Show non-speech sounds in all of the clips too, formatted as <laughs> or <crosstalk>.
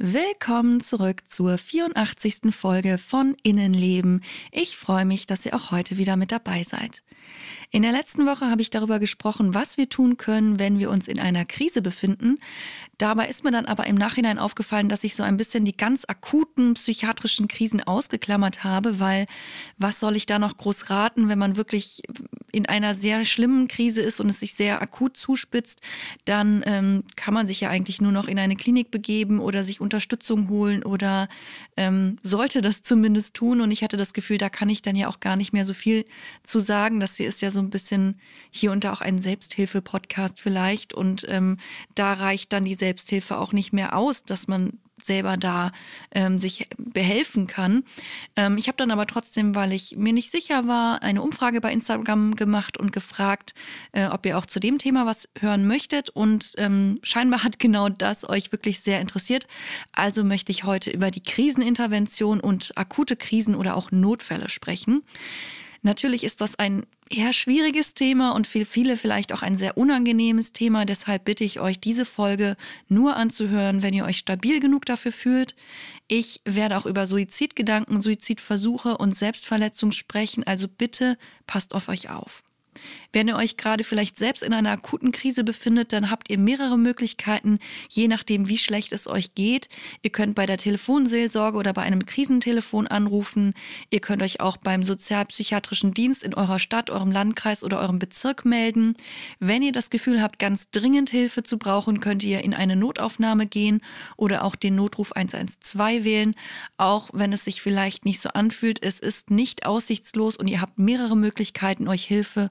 Willkommen zurück zur 84. Folge von Innenleben. Ich freue mich, dass ihr auch heute wieder mit dabei seid. In der letzten Woche habe ich darüber gesprochen, was wir tun können, wenn wir uns in einer Krise befinden. Dabei ist mir dann aber im Nachhinein aufgefallen, dass ich so ein bisschen die ganz akuten psychiatrischen Krisen ausgeklammert habe, weil was soll ich da noch groß raten, wenn man wirklich in einer sehr schlimmen Krise ist und es sich sehr akut zuspitzt, dann ähm, kann man sich ja eigentlich nur noch in eine Klinik begeben oder sich Unterstützung holen oder ähm, sollte das zumindest tun. Und ich hatte das Gefühl, da kann ich dann ja auch gar nicht mehr so viel zu sagen. Das hier ist ja so ein bisschen hier und da auch ein Selbsthilfe-Podcast vielleicht. Und ähm, da reicht dann die Selbsthilfe auch nicht mehr aus, dass man selber da ähm, sich behelfen kann. Ähm, ich habe dann aber trotzdem, weil ich mir nicht sicher war, eine Umfrage bei Instagram gemacht und gefragt, äh, ob ihr auch zu dem Thema was hören möchtet. Und ähm, scheinbar hat genau das euch wirklich sehr interessiert. Also möchte ich heute über die Krisenintervention und akute Krisen oder auch Notfälle sprechen. Natürlich ist das ein eher schwieriges Thema und für viele vielleicht auch ein sehr unangenehmes Thema. Deshalb bitte ich euch, diese Folge nur anzuhören, wenn ihr euch stabil genug dafür fühlt. Ich werde auch über Suizidgedanken, Suizidversuche und Selbstverletzung sprechen. Also bitte passt auf euch auf. Wenn ihr euch gerade vielleicht selbst in einer akuten Krise befindet, dann habt ihr mehrere Möglichkeiten, je nachdem, wie schlecht es euch geht. Ihr könnt bei der Telefonseelsorge oder bei einem Krisentelefon anrufen. Ihr könnt euch auch beim sozialpsychiatrischen Dienst in eurer Stadt, eurem Landkreis oder eurem Bezirk melden. Wenn ihr das Gefühl habt, ganz dringend Hilfe zu brauchen, könnt ihr in eine Notaufnahme gehen oder auch den Notruf 112 wählen. Auch wenn es sich vielleicht nicht so anfühlt, es ist nicht aussichtslos und ihr habt mehrere Möglichkeiten, euch Hilfe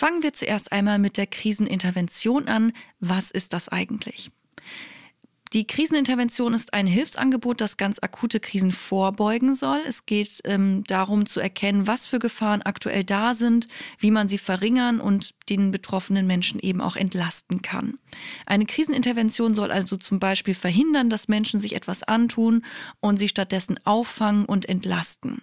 Fangen wir zuerst einmal mit der Krisenintervention an. Was ist das eigentlich? Die Krisenintervention ist ein Hilfsangebot, das ganz akute Krisen vorbeugen soll. Es geht ähm, darum zu erkennen, was für Gefahren aktuell da sind, wie man sie verringern und den betroffenen Menschen eben auch entlasten kann. Eine Krisenintervention soll also zum Beispiel verhindern, dass Menschen sich etwas antun und sie stattdessen auffangen und entlasten.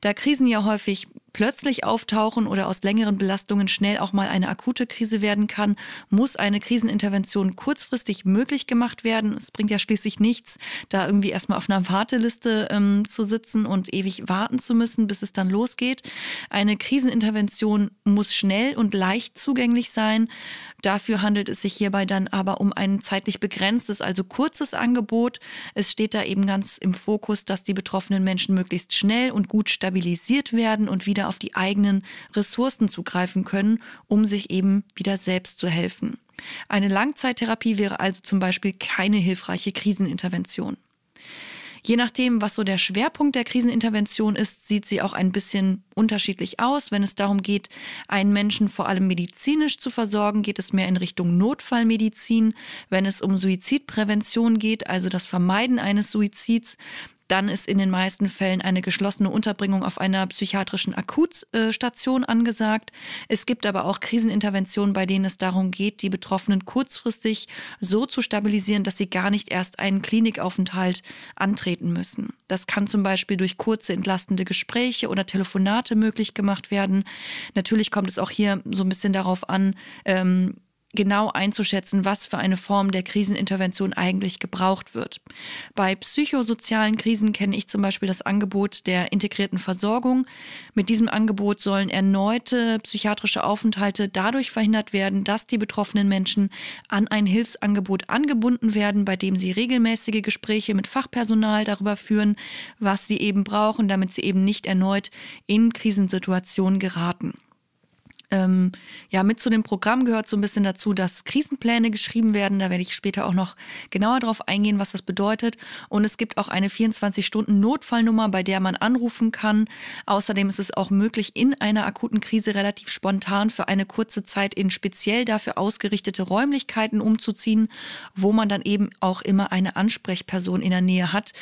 Da Krisen ja häufig plötzlich auftauchen oder aus längeren Belastungen schnell auch mal eine akute Krise werden kann, muss eine Krisenintervention kurzfristig möglich gemacht werden. Es bringt ja schließlich nichts, da irgendwie erstmal auf einer Warteliste ähm, zu sitzen und ewig warten zu müssen, bis es dann losgeht. Eine Krisenintervention muss schnell und leicht zugänglich sein. Dafür handelt es sich hierbei dann aber um ein zeitlich begrenztes, also kurzes Angebot. Es steht da eben ganz im Fokus, dass die betroffenen Menschen möglichst schnell und gut stabilisiert werden und wieder auf die eigenen Ressourcen zugreifen können, um sich eben wieder selbst zu helfen. Eine Langzeittherapie wäre also zum Beispiel keine hilfreiche Krisenintervention. Je nachdem, was so der Schwerpunkt der Krisenintervention ist, sieht sie auch ein bisschen unterschiedlich aus. Wenn es darum geht, einen Menschen vor allem medizinisch zu versorgen, geht es mehr in Richtung Notfallmedizin. Wenn es um Suizidprävention geht, also das Vermeiden eines Suizids, dann ist in den meisten Fällen eine geschlossene Unterbringung auf einer psychiatrischen Akutstation angesagt. Es gibt aber auch Kriseninterventionen, bei denen es darum geht, die Betroffenen kurzfristig so zu stabilisieren, dass sie gar nicht erst einen Klinikaufenthalt antreten müssen. Das kann zum Beispiel durch kurze entlastende Gespräche oder Telefonate möglich gemacht werden. Natürlich kommt es auch hier so ein bisschen darauf an, ähm, genau einzuschätzen, was für eine Form der Krisenintervention eigentlich gebraucht wird. Bei psychosozialen Krisen kenne ich zum Beispiel das Angebot der integrierten Versorgung. Mit diesem Angebot sollen erneute psychiatrische Aufenthalte dadurch verhindert werden, dass die betroffenen Menschen an ein Hilfsangebot angebunden werden, bei dem sie regelmäßige Gespräche mit Fachpersonal darüber führen, was sie eben brauchen, damit sie eben nicht erneut in Krisensituationen geraten. Ähm, ja, mit zu dem Programm gehört so ein bisschen dazu, dass Krisenpläne geschrieben werden. Da werde ich später auch noch genauer darauf eingehen, was das bedeutet. Und es gibt auch eine 24-Stunden-Notfallnummer, bei der man anrufen kann. Außerdem ist es auch möglich, in einer akuten Krise relativ spontan für eine kurze Zeit in speziell dafür ausgerichtete Räumlichkeiten umzuziehen, wo man dann eben auch immer eine Ansprechperson in der Nähe hat.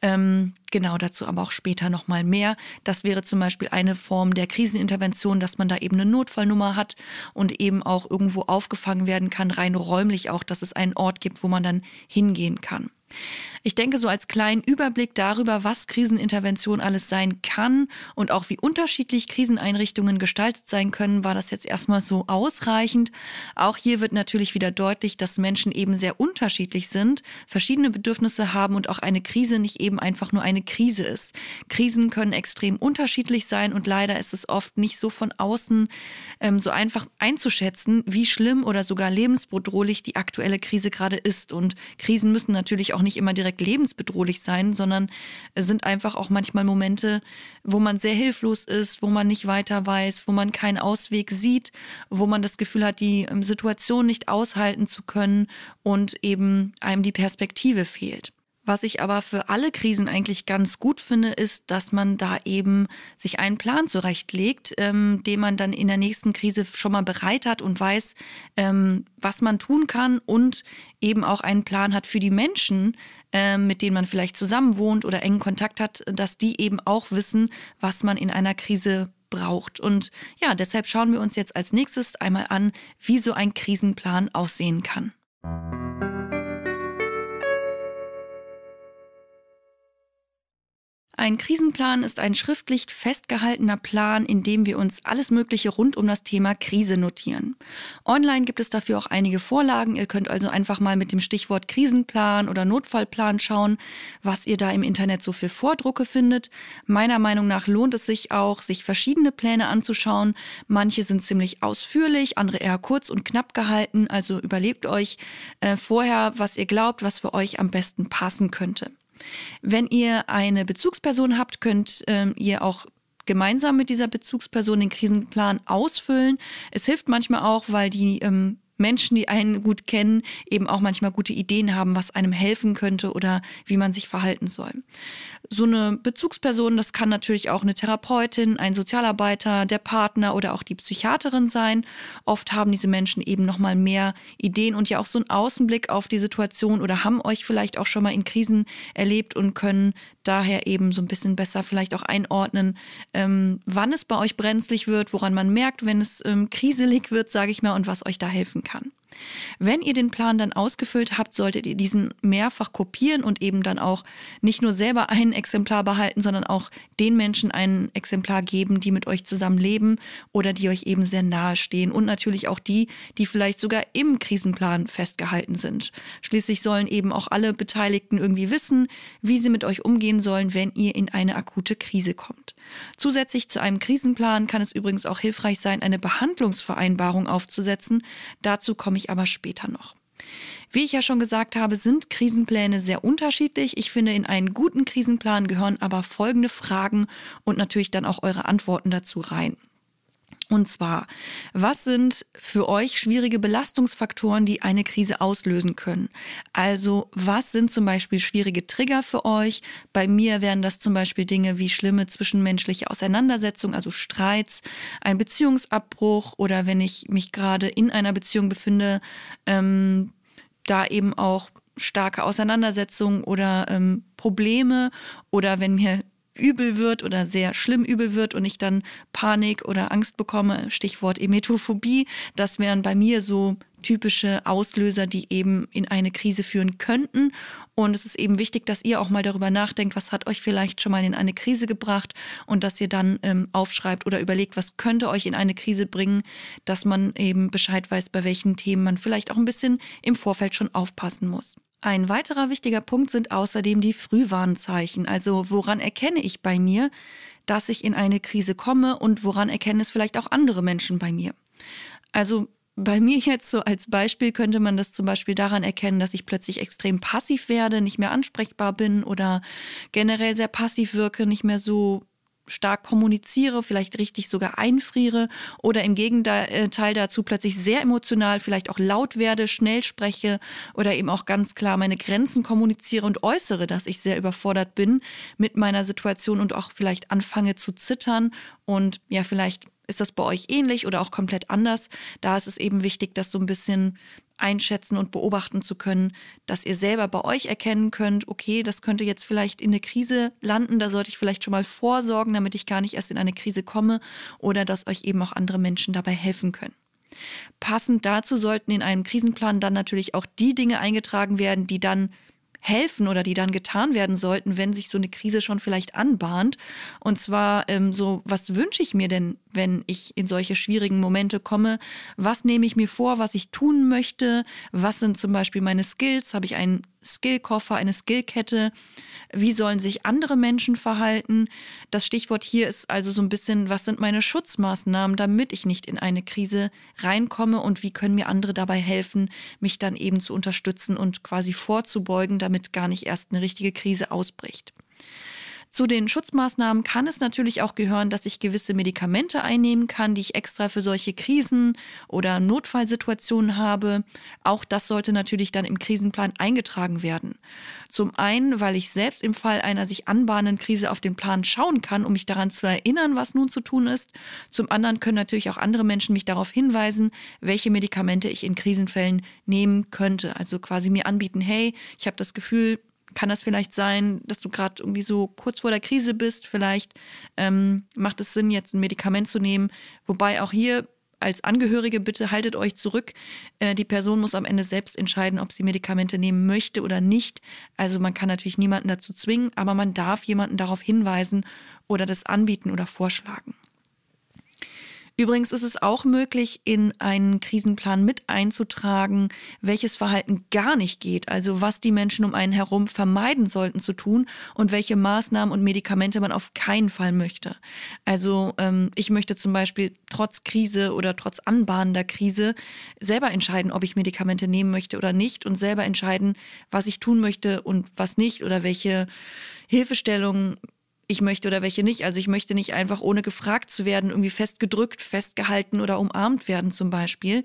Ähm, Genau dazu aber auch später nochmal mehr. Das wäre zum Beispiel eine Form der Krisenintervention, dass man da eben eine Notfallnummer hat und eben auch irgendwo aufgefangen werden kann, rein räumlich auch, dass es einen Ort gibt, wo man dann hingehen kann. Ich denke, so als kleinen Überblick darüber, was Krisenintervention alles sein kann und auch wie unterschiedlich Kriseneinrichtungen gestaltet sein können, war das jetzt erstmal so ausreichend. Auch hier wird natürlich wieder deutlich, dass Menschen eben sehr unterschiedlich sind, verschiedene Bedürfnisse haben und auch eine Krise nicht eben einfach nur eine Krise ist. Krisen können extrem unterschiedlich sein und leider ist es oft nicht so von außen ähm, so einfach einzuschätzen, wie schlimm oder sogar lebensbedrohlich die aktuelle Krise gerade ist. Und Krisen müssen natürlich auch nicht immer direkt direkt lebensbedrohlich sein, sondern es sind einfach auch manchmal Momente, wo man sehr hilflos ist, wo man nicht weiter weiß, wo man keinen Ausweg sieht, wo man das Gefühl hat, die ähm, Situation nicht aushalten zu können und eben einem die Perspektive fehlt. Was ich aber für alle Krisen eigentlich ganz gut finde, ist, dass man da eben sich einen Plan zurechtlegt, ähm, den man dann in der nächsten Krise schon mal bereit hat und weiß, ähm, was man tun kann und eben auch einen Plan hat für die Menschen, ähm, mit denen man vielleicht zusammen wohnt oder engen Kontakt hat, dass die eben auch wissen, was man in einer Krise braucht. Und ja, deshalb schauen wir uns jetzt als nächstes einmal an, wie so ein Krisenplan aussehen kann. Ein Krisenplan ist ein schriftlich festgehaltener Plan, in dem wir uns alles Mögliche rund um das Thema Krise notieren. Online gibt es dafür auch einige Vorlagen. Ihr könnt also einfach mal mit dem Stichwort Krisenplan oder Notfallplan schauen, was ihr da im Internet so für Vordrucke findet. Meiner Meinung nach lohnt es sich auch, sich verschiedene Pläne anzuschauen. Manche sind ziemlich ausführlich, andere eher kurz und knapp gehalten. Also überlegt euch äh, vorher, was ihr glaubt, was für euch am besten passen könnte. Wenn ihr eine Bezugsperson habt, könnt ähm, ihr auch gemeinsam mit dieser Bezugsperson den Krisenplan ausfüllen. Es hilft manchmal auch, weil die ähm, Menschen, die einen gut kennen, eben auch manchmal gute Ideen haben, was einem helfen könnte oder wie man sich verhalten soll. So eine Bezugsperson, das kann natürlich auch eine Therapeutin, ein Sozialarbeiter, der Partner oder auch die Psychiaterin sein. Oft haben diese Menschen eben noch mal mehr Ideen und ja auch so einen Außenblick auf die Situation oder haben euch vielleicht auch schon mal in Krisen erlebt und können daher eben so ein bisschen besser vielleicht auch einordnen, ähm, wann es bei euch brenzlig wird, woran man merkt, wenn es ähm, kriselig wird, sage ich mal, und was euch da helfen kann. Wenn ihr den Plan dann ausgefüllt habt, solltet ihr diesen mehrfach kopieren und eben dann auch nicht nur selber ein Exemplar behalten, sondern auch den Menschen ein Exemplar geben, die mit euch zusammen leben oder die euch eben sehr nahe stehen und natürlich auch die, die vielleicht sogar im Krisenplan festgehalten sind. Schließlich sollen eben auch alle Beteiligten irgendwie wissen, wie sie mit euch umgehen sollen, wenn ihr in eine akute Krise kommt. Zusätzlich zu einem Krisenplan kann es übrigens auch hilfreich sein, eine Behandlungsvereinbarung aufzusetzen. Dazu komme ich aber später noch. Wie ich ja schon gesagt habe, sind Krisenpläne sehr unterschiedlich. Ich finde, in einen guten Krisenplan gehören aber folgende Fragen und natürlich dann auch eure Antworten dazu rein. Und zwar, was sind für euch schwierige Belastungsfaktoren, die eine Krise auslösen können? Also, was sind zum Beispiel schwierige Trigger für euch? Bei mir wären das zum Beispiel Dinge wie schlimme zwischenmenschliche Auseinandersetzungen, also Streits, ein Beziehungsabbruch oder wenn ich mich gerade in einer Beziehung befinde, ähm, da eben auch starke Auseinandersetzungen oder ähm, Probleme oder wenn mir übel wird oder sehr schlimm übel wird und ich dann Panik oder Angst bekomme, Stichwort Emetophobie, das wären bei mir so typische Auslöser, die eben in eine Krise führen könnten. Und es ist eben wichtig, dass ihr auch mal darüber nachdenkt, was hat euch vielleicht schon mal in eine Krise gebracht und dass ihr dann ähm, aufschreibt oder überlegt, was könnte euch in eine Krise bringen, dass man eben Bescheid weiß, bei welchen Themen man vielleicht auch ein bisschen im Vorfeld schon aufpassen muss. Ein weiterer wichtiger Punkt sind außerdem die Frühwarnzeichen. Also woran erkenne ich bei mir, dass ich in eine Krise komme und woran erkennen es vielleicht auch andere Menschen bei mir? Also bei mir jetzt so als Beispiel könnte man das zum Beispiel daran erkennen, dass ich plötzlich extrem passiv werde, nicht mehr ansprechbar bin oder generell sehr passiv wirke, nicht mehr so stark kommuniziere, vielleicht richtig sogar einfriere oder im Gegenteil dazu plötzlich sehr emotional, vielleicht auch laut werde, schnell spreche oder eben auch ganz klar meine Grenzen kommuniziere und äußere, dass ich sehr überfordert bin mit meiner Situation und auch vielleicht anfange zu zittern und ja, vielleicht ist das bei euch ähnlich oder auch komplett anders? Da ist es eben wichtig, das so ein bisschen einschätzen und beobachten zu können, dass ihr selber bei euch erkennen könnt, okay, das könnte jetzt vielleicht in eine Krise landen, da sollte ich vielleicht schon mal vorsorgen, damit ich gar nicht erst in eine Krise komme oder dass euch eben auch andere Menschen dabei helfen können. Passend dazu sollten in einem Krisenplan dann natürlich auch die Dinge eingetragen werden, die dann helfen oder die dann getan werden sollten, wenn sich so eine Krise schon vielleicht anbahnt. Und zwar ähm, so, was wünsche ich mir denn, wenn ich in solche schwierigen Momente komme? Was nehme ich mir vor, was ich tun möchte? Was sind zum Beispiel meine Skills? Habe ich einen Skillkoffer, eine Skillkette? Wie sollen sich andere Menschen verhalten? Das Stichwort hier ist also so ein bisschen, was sind meine Schutzmaßnahmen, damit ich nicht in eine Krise reinkomme und wie können mir andere dabei helfen, mich dann eben zu unterstützen und quasi vorzubeugen, damit gar nicht erst eine richtige Krise ausbricht. Zu den Schutzmaßnahmen kann es natürlich auch gehören, dass ich gewisse Medikamente einnehmen kann, die ich extra für solche Krisen oder Notfallsituationen habe. Auch das sollte natürlich dann im Krisenplan eingetragen werden. Zum einen, weil ich selbst im Fall einer sich anbahnenden Krise auf den Plan schauen kann, um mich daran zu erinnern, was nun zu tun ist. Zum anderen können natürlich auch andere Menschen mich darauf hinweisen, welche Medikamente ich in Krisenfällen nehmen könnte. Also quasi mir anbieten, hey, ich habe das Gefühl, kann das vielleicht sein, dass du gerade irgendwie so kurz vor der Krise bist. Vielleicht ähm, macht es Sinn, jetzt ein Medikament zu nehmen. Wobei auch hier als Angehörige bitte haltet euch zurück. Äh, die Person muss am Ende selbst entscheiden, ob sie Medikamente nehmen möchte oder nicht. Also man kann natürlich niemanden dazu zwingen, aber man darf jemanden darauf hinweisen oder das anbieten oder vorschlagen. Übrigens ist es auch möglich, in einen Krisenplan mit einzutragen, welches Verhalten gar nicht geht, also was die Menschen um einen herum vermeiden sollten zu tun und welche Maßnahmen und Medikamente man auf keinen Fall möchte. Also ähm, ich möchte zum Beispiel trotz Krise oder trotz anbahnender Krise selber entscheiden, ob ich Medikamente nehmen möchte oder nicht und selber entscheiden, was ich tun möchte und was nicht oder welche Hilfestellungen ich möchte oder welche nicht. Also ich möchte nicht einfach ohne gefragt zu werden, irgendwie festgedrückt, festgehalten oder umarmt werden zum Beispiel.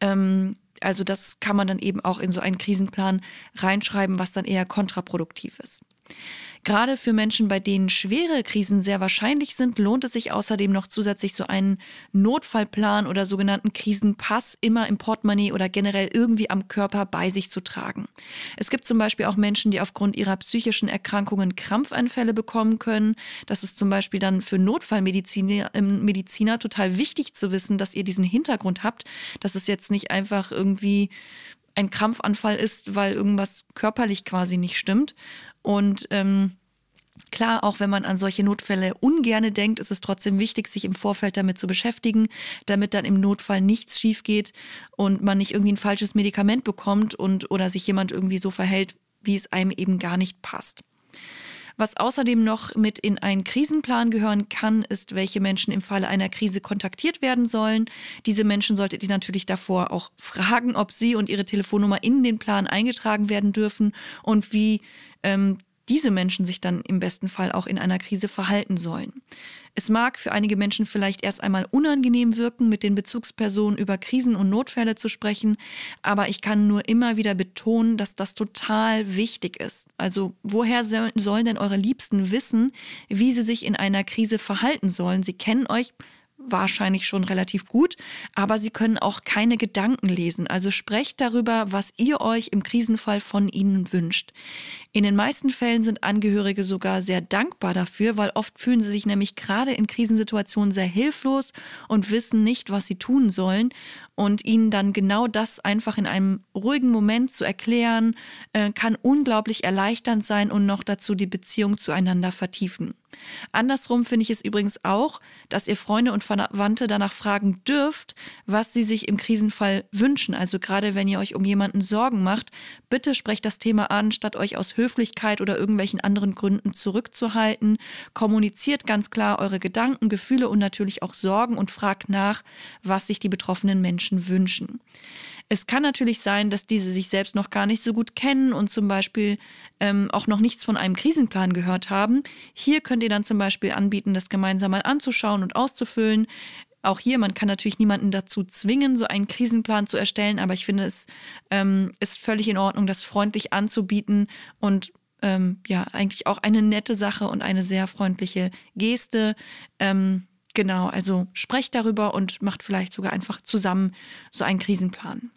Ähm, also das kann man dann eben auch in so einen Krisenplan reinschreiben, was dann eher kontraproduktiv ist. Gerade für Menschen, bei denen schwere Krisen sehr wahrscheinlich sind, lohnt es sich außerdem noch zusätzlich so einen Notfallplan oder sogenannten Krisenpass immer im Portemonnaie oder generell irgendwie am Körper bei sich zu tragen. Es gibt zum Beispiel auch Menschen, die aufgrund ihrer psychischen Erkrankungen Krampfanfälle bekommen können. Das ist zum Beispiel dann für Notfallmediziner ähm, Mediziner total wichtig zu wissen, dass ihr diesen Hintergrund habt, dass es jetzt nicht einfach irgendwie ein Krampfanfall ist, weil irgendwas körperlich quasi nicht stimmt. Und ähm, Klar, auch wenn man an solche Notfälle ungerne denkt, ist es trotzdem wichtig, sich im Vorfeld damit zu beschäftigen, damit dann im Notfall nichts schief geht und man nicht irgendwie ein falsches Medikament bekommt und oder sich jemand irgendwie so verhält, wie es einem eben gar nicht passt. Was außerdem noch mit in einen Krisenplan gehören kann, ist, welche Menschen im Falle einer Krise kontaktiert werden sollen. Diese Menschen solltet ihr natürlich davor auch fragen, ob sie und ihre Telefonnummer in den Plan eingetragen werden dürfen und wie ähm, diese Menschen sich dann im besten Fall auch in einer Krise verhalten sollen. Es mag für einige Menschen vielleicht erst einmal unangenehm wirken, mit den Bezugspersonen über Krisen und Notfälle zu sprechen, aber ich kann nur immer wieder betonen, dass das total wichtig ist. Also woher sollen denn eure Liebsten wissen, wie sie sich in einer Krise verhalten sollen? Sie kennen euch wahrscheinlich schon relativ gut, aber sie können auch keine Gedanken lesen. Also sprecht darüber, was ihr euch im Krisenfall von ihnen wünscht. In den meisten Fällen sind Angehörige sogar sehr dankbar dafür, weil oft fühlen sie sich nämlich gerade in Krisensituationen sehr hilflos und wissen nicht, was sie tun sollen. Und ihnen dann genau das einfach in einem ruhigen Moment zu erklären, äh, kann unglaublich erleichternd sein und noch dazu die Beziehung zueinander vertiefen. Andersrum finde ich es übrigens auch, dass ihr Freunde und Verwandte danach fragen dürft, was sie sich im Krisenfall wünschen. Also gerade wenn ihr euch um jemanden Sorgen macht, bitte sprecht das Thema an, statt euch aus Höflichkeit oder irgendwelchen anderen Gründen zurückzuhalten. Kommuniziert ganz klar eure Gedanken, Gefühle und natürlich auch Sorgen und fragt nach, was sich die betroffenen Menschen wünschen. Es kann natürlich sein, dass diese sich selbst noch gar nicht so gut kennen und zum Beispiel ähm, auch noch nichts von einem Krisenplan gehört haben. Hier könnt ihr dann zum Beispiel anbieten, das gemeinsam mal anzuschauen und auszufüllen. Auch hier, man kann natürlich niemanden dazu zwingen, so einen Krisenplan zu erstellen, aber ich finde, es ähm, ist völlig in Ordnung, das freundlich anzubieten und ähm, ja, eigentlich auch eine nette Sache und eine sehr freundliche Geste. Ähm, genau, also sprecht darüber und macht vielleicht sogar einfach zusammen so einen Krisenplan.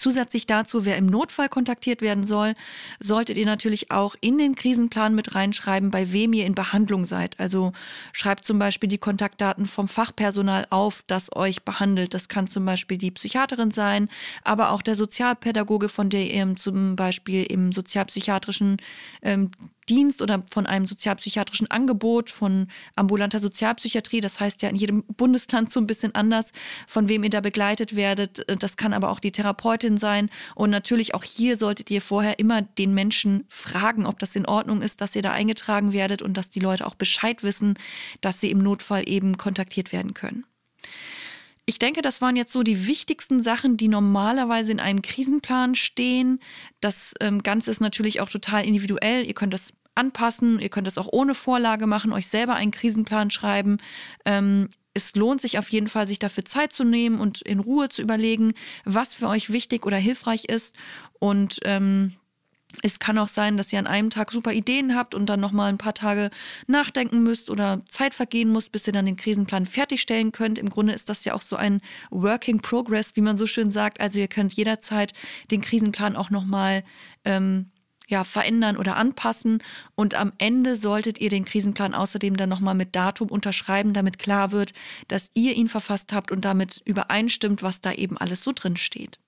Zusätzlich dazu, wer im Notfall kontaktiert werden soll, solltet ihr natürlich auch in den Krisenplan mit reinschreiben, bei wem ihr in Behandlung seid. Also schreibt zum Beispiel die Kontaktdaten vom Fachpersonal auf, das euch behandelt. Das kann zum Beispiel die Psychiaterin sein, aber auch der Sozialpädagoge, von der ihr zum Beispiel im sozialpsychiatrischen ähm, Dienst oder von einem sozialpsychiatrischen Angebot von ambulanter Sozialpsychiatrie. Das heißt ja in jedem Bundesland so ein bisschen anders, von wem ihr da begleitet werdet. Das kann aber auch die Therapeutin sein. Und natürlich auch hier solltet ihr vorher immer den Menschen fragen, ob das in Ordnung ist, dass ihr da eingetragen werdet und dass die Leute auch Bescheid wissen, dass sie im Notfall eben kontaktiert werden können. Ich denke, das waren jetzt so die wichtigsten Sachen, die normalerweise in einem Krisenplan stehen. Das ähm, Ganze ist natürlich auch total individuell. Ihr könnt das anpassen. Ihr könnt es auch ohne Vorlage machen, euch selber einen Krisenplan schreiben. Ähm, es lohnt sich auf jeden Fall, sich dafür Zeit zu nehmen und in Ruhe zu überlegen, was für euch wichtig oder hilfreich ist. Und ähm, es kann auch sein, dass ihr an einem Tag super Ideen habt und dann nochmal ein paar Tage nachdenken müsst oder Zeit vergehen muss, bis ihr dann den Krisenplan fertigstellen könnt. Im Grunde ist das ja auch so ein Working Progress, wie man so schön sagt. Also ihr könnt jederzeit den Krisenplan auch nochmal ähm, ja, verändern oder anpassen. Und am Ende solltet ihr den Krisenplan außerdem dann nochmal mit Datum unterschreiben, damit klar wird, dass ihr ihn verfasst habt und damit übereinstimmt, was da eben alles so drin steht.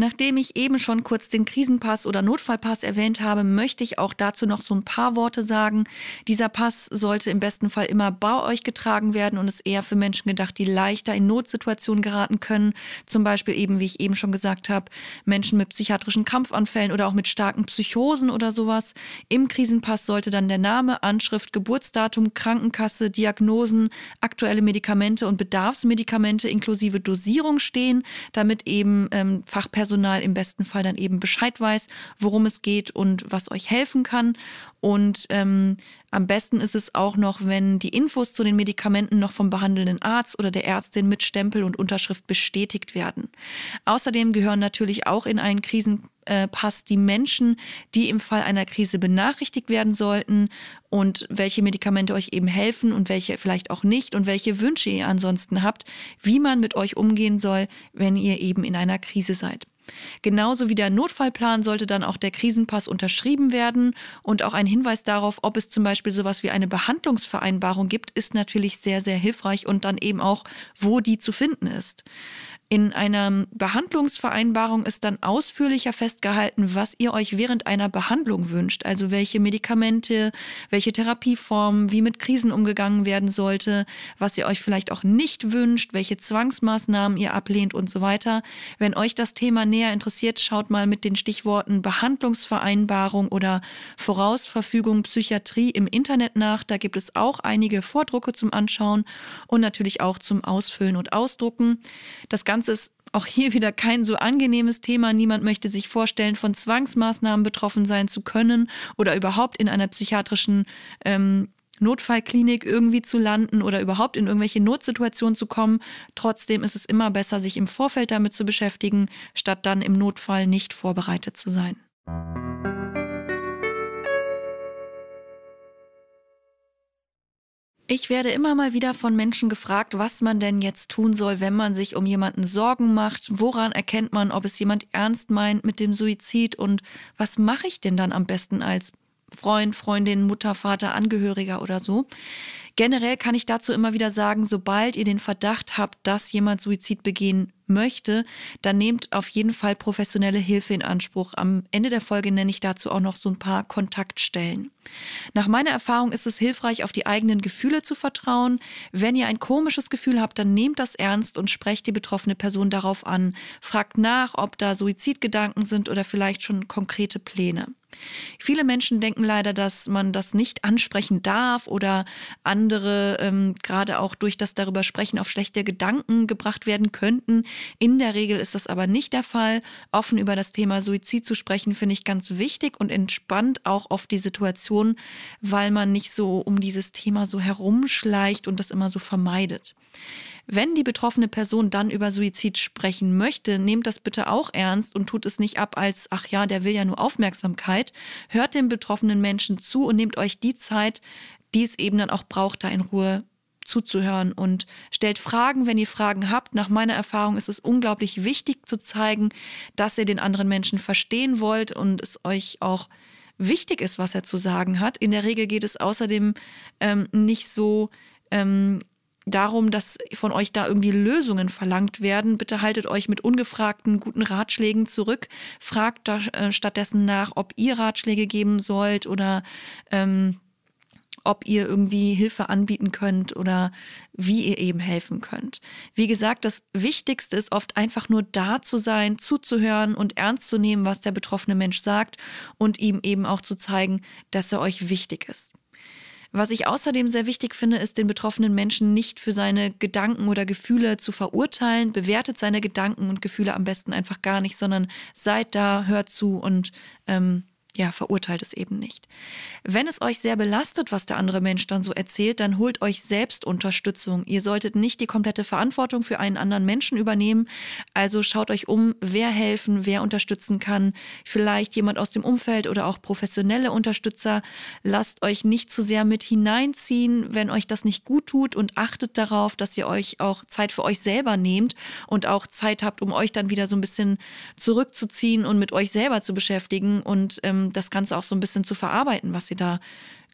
Nachdem ich eben schon kurz den Krisenpass oder Notfallpass erwähnt habe, möchte ich auch dazu noch so ein paar Worte sagen. Dieser Pass sollte im besten Fall immer bei euch getragen werden und ist eher für Menschen gedacht, die leichter in Notsituationen geraten können. Zum Beispiel eben, wie ich eben schon gesagt habe, Menschen mit psychiatrischen Kampfanfällen oder auch mit starken Psychosen oder sowas. Im Krisenpass sollte dann der Name, Anschrift, Geburtsdatum, Krankenkasse, Diagnosen, aktuelle Medikamente und Bedarfsmedikamente inklusive Dosierung stehen, damit eben ähm, Fachpersonal Personal im besten Fall dann eben Bescheid weiß, worum es geht und was euch helfen kann. Und ähm, am besten ist es auch noch, wenn die Infos zu den Medikamenten noch vom behandelnden Arzt oder der Ärztin mit Stempel und Unterschrift bestätigt werden. Außerdem gehören natürlich auch in einen Krisenpass die Menschen, die im Fall einer Krise benachrichtigt werden sollten und welche Medikamente euch eben helfen und welche vielleicht auch nicht und welche Wünsche ihr ansonsten habt, wie man mit euch umgehen soll, wenn ihr eben in einer Krise seid. Genauso wie der Notfallplan sollte dann auch der Krisenpass unterschrieben werden und auch ein Hinweis darauf, ob es zum Beispiel sowas wie eine Behandlungsvereinbarung gibt, ist natürlich sehr, sehr hilfreich und dann eben auch, wo die zu finden ist. In einer Behandlungsvereinbarung ist dann ausführlicher festgehalten, was ihr euch während einer Behandlung wünscht, also welche Medikamente, welche Therapieformen, wie mit Krisen umgegangen werden sollte, was ihr euch vielleicht auch nicht wünscht, welche Zwangsmaßnahmen ihr ablehnt und so weiter. Wenn euch das Thema näher interessiert, schaut mal mit den Stichworten Behandlungsvereinbarung oder Vorausverfügung Psychiatrie im Internet nach. Da gibt es auch einige Vordrucke zum Anschauen und natürlich auch zum Ausfüllen und Ausdrucken. Das Ganze Ganze ist auch hier wieder kein so angenehmes Thema. Niemand möchte sich vorstellen, von Zwangsmaßnahmen betroffen sein zu können oder überhaupt in einer psychiatrischen ähm, Notfallklinik irgendwie zu landen oder überhaupt in irgendwelche Notsituationen zu kommen. Trotzdem ist es immer besser, sich im Vorfeld damit zu beschäftigen, statt dann im Notfall nicht vorbereitet zu sein. Ich werde immer mal wieder von Menschen gefragt, was man denn jetzt tun soll, wenn man sich um jemanden Sorgen macht. Woran erkennt man, ob es jemand ernst meint mit dem Suizid und was mache ich denn dann am besten als Freund, Freundin, Mutter, Vater, Angehöriger oder so? Generell kann ich dazu immer wieder sagen, sobald ihr den Verdacht habt, dass jemand Suizid begehen möchte, dann nehmt auf jeden Fall professionelle Hilfe in Anspruch. Am Ende der Folge nenne ich dazu auch noch so ein paar Kontaktstellen. Nach meiner Erfahrung ist es hilfreich, auf die eigenen Gefühle zu vertrauen. Wenn ihr ein komisches Gefühl habt, dann nehmt das ernst und sprecht die betroffene Person darauf an. Fragt nach, ob da Suizidgedanken sind oder vielleicht schon konkrete Pläne. Viele Menschen denken leider, dass man das nicht ansprechen darf oder andere ähm, gerade auch durch das darüber sprechen auf schlechte Gedanken gebracht werden könnten. In der Regel ist das aber nicht der Fall. Offen über das Thema Suizid zu sprechen, finde ich ganz wichtig und entspannt auch oft die Situation, weil man nicht so um dieses Thema so herumschleicht und das immer so vermeidet. Wenn die betroffene Person dann über Suizid sprechen möchte, nehmt das bitte auch ernst und tut es nicht ab als, ach ja, der will ja nur Aufmerksamkeit. Hört dem betroffenen Menschen zu und nehmt euch die Zeit, die es eben dann auch braucht, da in Ruhe zuzuhören und stellt Fragen, wenn ihr Fragen habt. Nach meiner Erfahrung ist es unglaublich wichtig zu zeigen, dass ihr den anderen Menschen verstehen wollt und es euch auch wichtig ist, was er zu sagen hat. In der Regel geht es außerdem ähm, nicht so ähm, darum, dass von euch da irgendwie Lösungen verlangt werden. Bitte haltet euch mit ungefragten guten Ratschlägen zurück. Fragt da äh, stattdessen nach, ob ihr Ratschläge geben sollt oder ähm, ob ihr irgendwie Hilfe anbieten könnt oder wie ihr eben helfen könnt. Wie gesagt, das Wichtigste ist oft einfach nur da zu sein, zuzuhören und ernst zu nehmen, was der betroffene Mensch sagt und ihm eben auch zu zeigen, dass er euch wichtig ist. Was ich außerdem sehr wichtig finde, ist, den betroffenen Menschen nicht für seine Gedanken oder Gefühle zu verurteilen. Bewertet seine Gedanken und Gefühle am besten einfach gar nicht, sondern seid da, hört zu und ähm, ja, verurteilt es eben nicht. Wenn es euch sehr belastet, was der andere Mensch dann so erzählt, dann holt euch selbst Unterstützung. Ihr solltet nicht die komplette Verantwortung für einen anderen Menschen übernehmen. Also schaut euch um, wer helfen, wer unterstützen kann. Vielleicht jemand aus dem Umfeld oder auch professionelle Unterstützer. Lasst euch nicht zu sehr mit hineinziehen, wenn euch das nicht gut tut und achtet darauf, dass ihr euch auch Zeit für euch selber nehmt und auch Zeit habt, um euch dann wieder so ein bisschen zurückzuziehen und mit euch selber zu beschäftigen und ähm, das Ganze auch so ein bisschen zu verarbeiten, was ihr da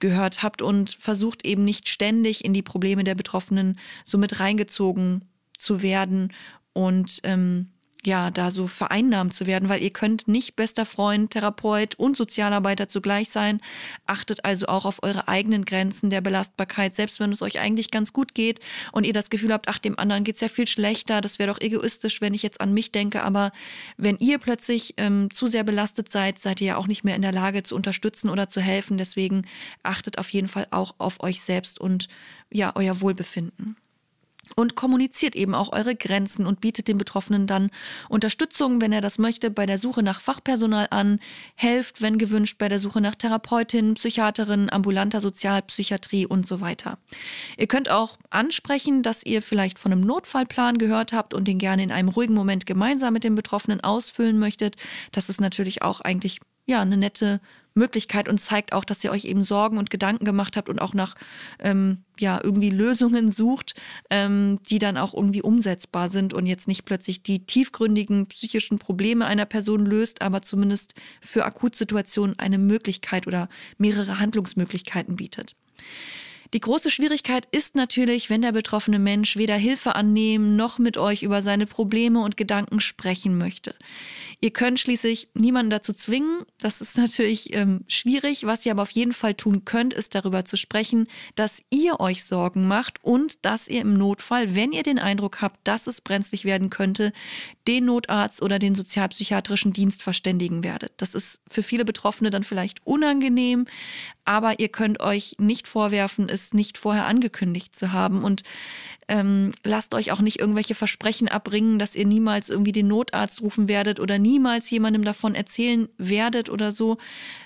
gehört habt und versucht eben nicht ständig in die Probleme der Betroffenen so mit reingezogen zu werden und ähm, ja, da so vereinnahmt zu werden, weil ihr könnt nicht bester Freund, Therapeut und Sozialarbeiter zugleich sein. Achtet also auch auf eure eigenen Grenzen der Belastbarkeit, selbst wenn es euch eigentlich ganz gut geht und ihr das Gefühl habt, ach, dem anderen geht's ja viel schlechter, das wäre doch egoistisch, wenn ich jetzt an mich denke. Aber wenn ihr plötzlich ähm, zu sehr belastet seid, seid ihr ja auch nicht mehr in der Lage zu unterstützen oder zu helfen. Deswegen achtet auf jeden Fall auch auf euch selbst und ja, euer Wohlbefinden und kommuniziert eben auch eure Grenzen und bietet dem Betroffenen dann Unterstützung, wenn er das möchte, bei der Suche nach Fachpersonal an, helft, wenn gewünscht, bei der Suche nach Therapeutin, Psychiaterin, ambulanter Sozialpsychiatrie und so weiter. Ihr könnt auch ansprechen, dass ihr vielleicht von einem Notfallplan gehört habt und den gerne in einem ruhigen Moment gemeinsam mit dem Betroffenen ausfüllen möchtet. Das ist natürlich auch eigentlich ja eine nette Möglichkeit und zeigt auch, dass ihr euch eben Sorgen und Gedanken gemacht habt und auch nach ähm, ja irgendwie Lösungen sucht, ähm, die dann auch irgendwie umsetzbar sind und jetzt nicht plötzlich die tiefgründigen psychischen Probleme einer Person löst, aber zumindest für Akutsituationen eine Möglichkeit oder mehrere Handlungsmöglichkeiten bietet. Die große Schwierigkeit ist natürlich, wenn der betroffene Mensch weder Hilfe annehmen noch mit euch über seine Probleme und Gedanken sprechen möchte. Ihr könnt schließlich niemanden dazu zwingen. Das ist natürlich ähm, schwierig. Was ihr aber auf jeden Fall tun könnt, ist darüber zu sprechen, dass ihr euch Sorgen macht und dass ihr im Notfall, wenn ihr den Eindruck habt, dass es brenzlig werden könnte, den Notarzt oder den sozialpsychiatrischen Dienst verständigen werdet. Das ist für viele Betroffene dann vielleicht unangenehm, aber ihr könnt euch nicht vorwerfen, es nicht vorher angekündigt zu haben und ähm, lasst euch auch nicht irgendwelche Versprechen abbringen, dass ihr niemals irgendwie den Notarzt rufen werdet oder niemals jemandem davon erzählen werdet oder so.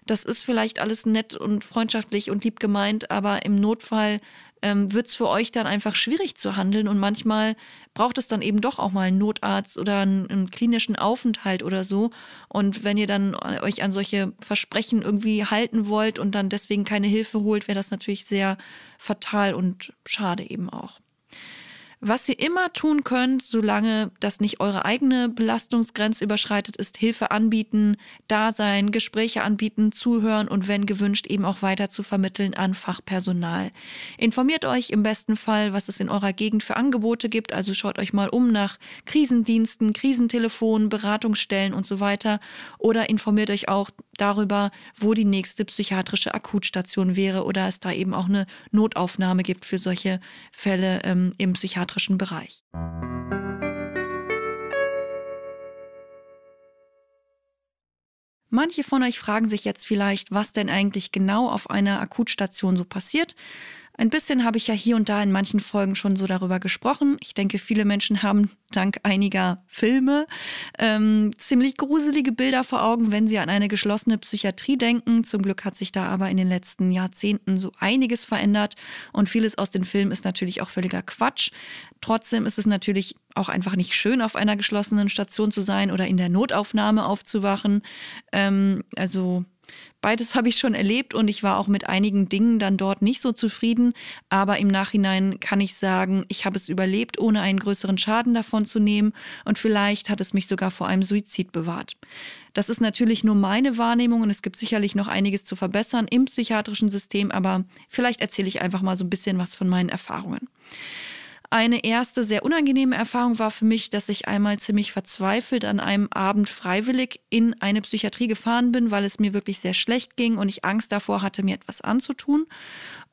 Das ist vielleicht alles nett und freundschaftlich und lieb gemeint, aber im Notfall ähm, wird es für euch dann einfach schwierig zu handeln und manchmal braucht es dann eben doch auch mal einen Notarzt oder einen, einen klinischen Aufenthalt oder so. Und wenn ihr dann euch an solche Versprechen irgendwie halten wollt und dann deswegen keine Hilfe holt, wäre das natürlich sehr fatal und schade eben auch. Was ihr immer tun könnt, solange das nicht eure eigene Belastungsgrenze überschreitet, ist Hilfe anbieten, da sein, Gespräche anbieten, zuhören und wenn gewünscht eben auch weiter zu vermitteln an Fachpersonal. Informiert euch im besten Fall, was es in eurer Gegend für Angebote gibt, also schaut euch mal um nach Krisendiensten, Krisentelefonen, Beratungsstellen und so weiter. Oder informiert euch auch darüber, wo die nächste psychiatrische Akutstation wäre oder es da eben auch eine Notaufnahme gibt für solche Fälle ähm, im psychiatrischen Bereich. Manche von euch fragen sich jetzt vielleicht, was denn eigentlich genau auf einer Akutstation so passiert. Ein bisschen habe ich ja hier und da in manchen Folgen schon so darüber gesprochen. Ich denke, viele Menschen haben dank einiger Filme ähm, ziemlich gruselige Bilder vor Augen, wenn sie an eine geschlossene Psychiatrie denken. Zum Glück hat sich da aber in den letzten Jahrzehnten so einiges verändert und vieles aus den Filmen ist natürlich auch völliger Quatsch. Trotzdem ist es natürlich auch einfach nicht schön, auf einer geschlossenen Station zu sein oder in der Notaufnahme aufzuwachen. Ähm, also Beides habe ich schon erlebt und ich war auch mit einigen Dingen dann dort nicht so zufrieden. Aber im Nachhinein kann ich sagen, ich habe es überlebt, ohne einen größeren Schaden davon zu nehmen. Und vielleicht hat es mich sogar vor einem Suizid bewahrt. Das ist natürlich nur meine Wahrnehmung und es gibt sicherlich noch einiges zu verbessern im psychiatrischen System. Aber vielleicht erzähle ich einfach mal so ein bisschen was von meinen Erfahrungen. Eine erste sehr unangenehme Erfahrung war für mich, dass ich einmal ziemlich verzweifelt an einem Abend freiwillig in eine Psychiatrie gefahren bin, weil es mir wirklich sehr schlecht ging und ich Angst davor hatte, mir etwas anzutun.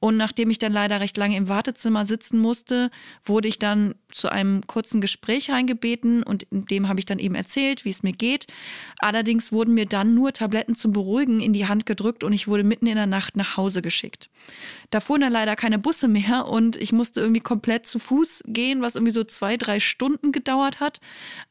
Und nachdem ich dann leider recht lange im Wartezimmer sitzen musste, wurde ich dann zu einem kurzen Gespräch reingebeten und in dem habe ich dann eben erzählt, wie es mir geht. Allerdings wurden mir dann nur Tabletten zum Beruhigen in die Hand gedrückt und ich wurde mitten in der Nacht nach Hause geschickt. Da fuhren dann leider keine Busse mehr und ich musste irgendwie komplett zu Fuß gehen, was irgendwie so zwei, drei Stunden gedauert hat.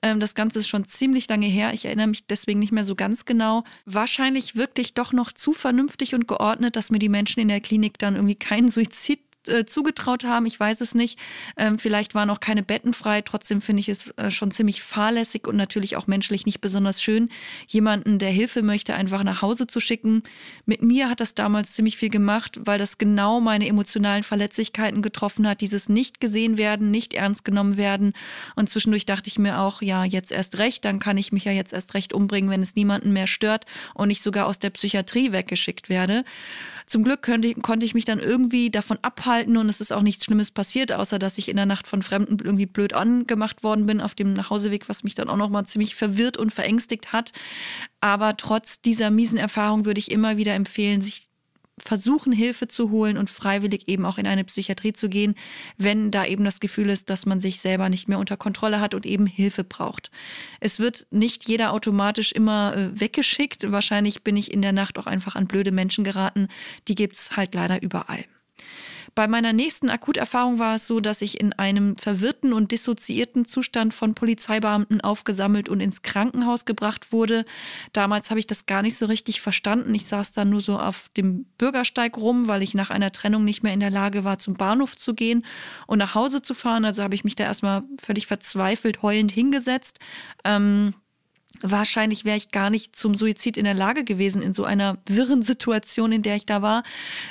Ähm, das Ganze ist schon ziemlich lange her. Ich erinnere mich deswegen nicht mehr so ganz genau. Wahrscheinlich wirklich doch noch zu vernünftig und geordnet, dass mir die Menschen in der Klinik dann irgendwie keinen Suizid äh, zugetraut haben. Ich weiß es nicht. Ähm, vielleicht waren auch keine Betten frei. Trotzdem finde ich es äh, schon ziemlich fahrlässig und natürlich auch menschlich nicht besonders schön, jemanden, der Hilfe möchte, einfach nach Hause zu schicken. Mit mir hat das damals ziemlich viel gemacht, weil das genau meine emotionalen Verletzlichkeiten getroffen hat. Dieses nicht gesehen werden, nicht ernst genommen werden. Und zwischendurch dachte ich mir auch, ja, jetzt erst recht, dann kann ich mich ja jetzt erst recht umbringen, wenn es niemanden mehr stört und ich sogar aus der Psychiatrie weggeschickt werde. Zum Glück könnte, konnte ich mich dann irgendwie davon abhalten und es ist auch nichts Schlimmes passiert, außer dass ich in der Nacht von Fremden irgendwie blöd angemacht worden bin auf dem Nachhauseweg, was mich dann auch nochmal ziemlich verwirrt und verängstigt hat. Aber trotz dieser miesen Erfahrung würde ich immer wieder empfehlen, sich versuchen, Hilfe zu holen und freiwillig eben auch in eine Psychiatrie zu gehen, wenn da eben das Gefühl ist, dass man sich selber nicht mehr unter Kontrolle hat und eben Hilfe braucht. Es wird nicht jeder automatisch immer äh, weggeschickt. Wahrscheinlich bin ich in der Nacht auch einfach an blöde Menschen geraten. Die gibt es halt leider überall. Bei meiner nächsten Akuterfahrung war es so, dass ich in einem verwirrten und dissoziierten Zustand von Polizeibeamten aufgesammelt und ins Krankenhaus gebracht wurde. Damals habe ich das gar nicht so richtig verstanden. Ich saß dann nur so auf dem Bürgersteig rum, weil ich nach einer Trennung nicht mehr in der Lage war, zum Bahnhof zu gehen und nach Hause zu fahren. Also habe ich mich da erstmal völlig verzweifelt heulend hingesetzt. Ähm, Wahrscheinlich wäre ich gar nicht zum Suizid in der Lage gewesen in so einer wirren Situation, in der ich da war.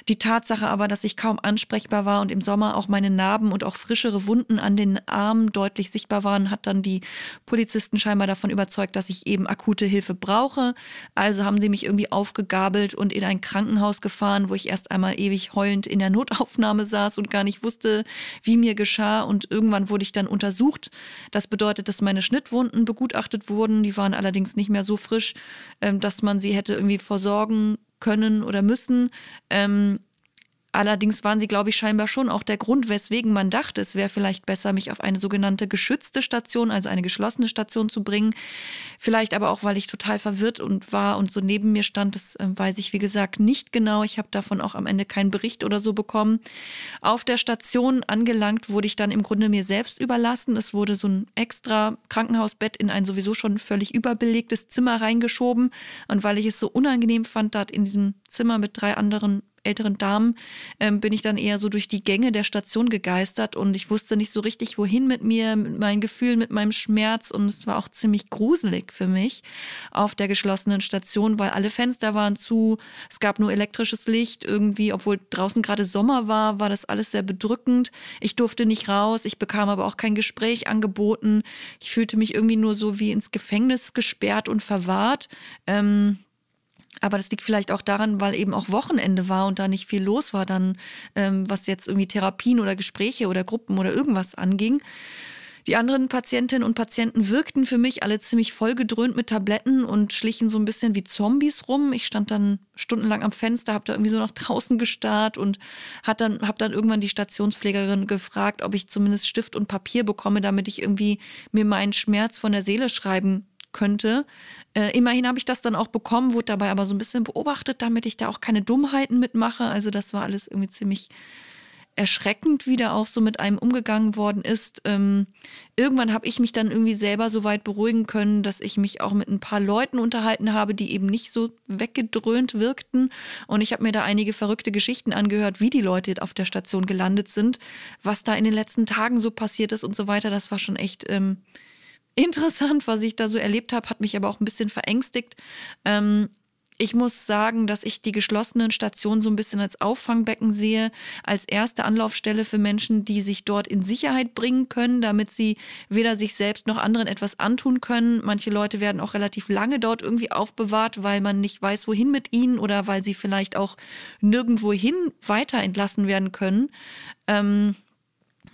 Die Tatsache aber, dass ich kaum ansprechbar war und im Sommer auch meine Narben und auch frischere Wunden an den Armen deutlich sichtbar waren, hat dann die Polizisten scheinbar davon überzeugt, dass ich eben akute Hilfe brauche. Also haben sie mich irgendwie aufgegabelt und in ein Krankenhaus gefahren, wo ich erst einmal ewig heulend in der Notaufnahme saß und gar nicht wusste, wie mir geschah. Und irgendwann wurde ich dann untersucht. Das bedeutet, dass meine Schnittwunden begutachtet wurden. Die waren allerdings nicht mehr so frisch, ähm, dass man sie hätte irgendwie versorgen können oder müssen. Ähm, Allerdings waren sie, glaube ich, scheinbar schon auch der Grund, weswegen man dachte, es wäre vielleicht besser, mich auf eine sogenannte geschützte Station, also eine geschlossene Station zu bringen. Vielleicht aber auch, weil ich total verwirrt und war und so neben mir stand. Das äh, weiß ich, wie gesagt, nicht genau. Ich habe davon auch am Ende keinen Bericht oder so bekommen. Auf der Station angelangt wurde ich dann im Grunde mir selbst überlassen. Es wurde so ein extra Krankenhausbett in ein sowieso schon völlig überbelegtes Zimmer reingeschoben. Und weil ich es so unangenehm fand, dort in diesem Zimmer mit drei anderen älteren Damen, ähm, bin ich dann eher so durch die Gänge der Station gegeistert und ich wusste nicht so richtig, wohin mit mir, mit meinen Gefühlen, mit meinem Schmerz und es war auch ziemlich gruselig für mich auf der geschlossenen Station, weil alle Fenster waren zu, es gab nur elektrisches Licht irgendwie, obwohl draußen gerade Sommer war, war das alles sehr bedrückend. Ich durfte nicht raus, ich bekam aber auch kein Gespräch angeboten. Ich fühlte mich irgendwie nur so wie ins Gefängnis gesperrt und verwahrt. Ähm, aber das liegt vielleicht auch daran, weil eben auch Wochenende war und da nicht viel los war, dann ähm, was jetzt irgendwie Therapien oder Gespräche oder Gruppen oder irgendwas anging. Die anderen Patientinnen und Patienten wirkten für mich alle ziemlich vollgedröhnt mit Tabletten und schlichen so ein bisschen wie Zombies rum. Ich stand dann stundenlang am Fenster, habe da irgendwie so nach <laughs> draußen gestarrt und hat dann, habe dann irgendwann die Stationspflegerin gefragt, ob ich zumindest Stift und Papier bekomme, damit ich irgendwie mir meinen Schmerz von der Seele schreiben könnte. Äh, immerhin habe ich das dann auch bekommen, wurde dabei aber so ein bisschen beobachtet, damit ich da auch keine Dummheiten mitmache. Also das war alles irgendwie ziemlich erschreckend, wie da auch so mit einem umgegangen worden ist. Ähm, irgendwann habe ich mich dann irgendwie selber so weit beruhigen können, dass ich mich auch mit ein paar Leuten unterhalten habe, die eben nicht so weggedröhnt wirkten. Und ich habe mir da einige verrückte Geschichten angehört, wie die Leute auf der Station gelandet sind, was da in den letzten Tagen so passiert ist und so weiter. Das war schon echt ähm, interessant, was ich da so erlebt habe, hat mich aber auch ein bisschen verängstigt. Ähm, ich muss sagen, dass ich die geschlossenen Stationen so ein bisschen als Auffangbecken sehe, als erste Anlaufstelle für Menschen, die sich dort in Sicherheit bringen können, damit sie weder sich selbst noch anderen etwas antun können. Manche Leute werden auch relativ lange dort irgendwie aufbewahrt, weil man nicht weiß, wohin mit ihnen oder weil sie vielleicht auch nirgendwohin weiter entlassen werden können. Ähm,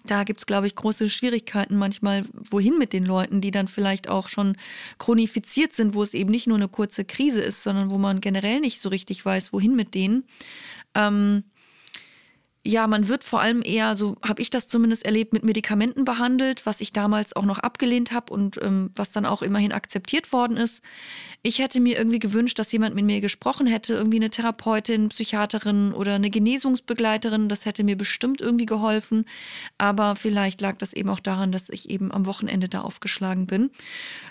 da gibt es, glaube ich, große Schwierigkeiten manchmal, wohin mit den Leuten, die dann vielleicht auch schon chronifiziert sind, wo es eben nicht nur eine kurze Krise ist, sondern wo man generell nicht so richtig weiß, wohin mit denen. Ähm, ja, man wird vor allem eher, so habe ich das zumindest erlebt, mit Medikamenten behandelt, was ich damals auch noch abgelehnt habe und ähm, was dann auch immerhin akzeptiert worden ist. Ich hätte mir irgendwie gewünscht, dass jemand mit mir gesprochen hätte, irgendwie eine Therapeutin, Psychiaterin oder eine Genesungsbegleiterin. Das hätte mir bestimmt irgendwie geholfen. Aber vielleicht lag das eben auch daran, dass ich eben am Wochenende da aufgeschlagen bin.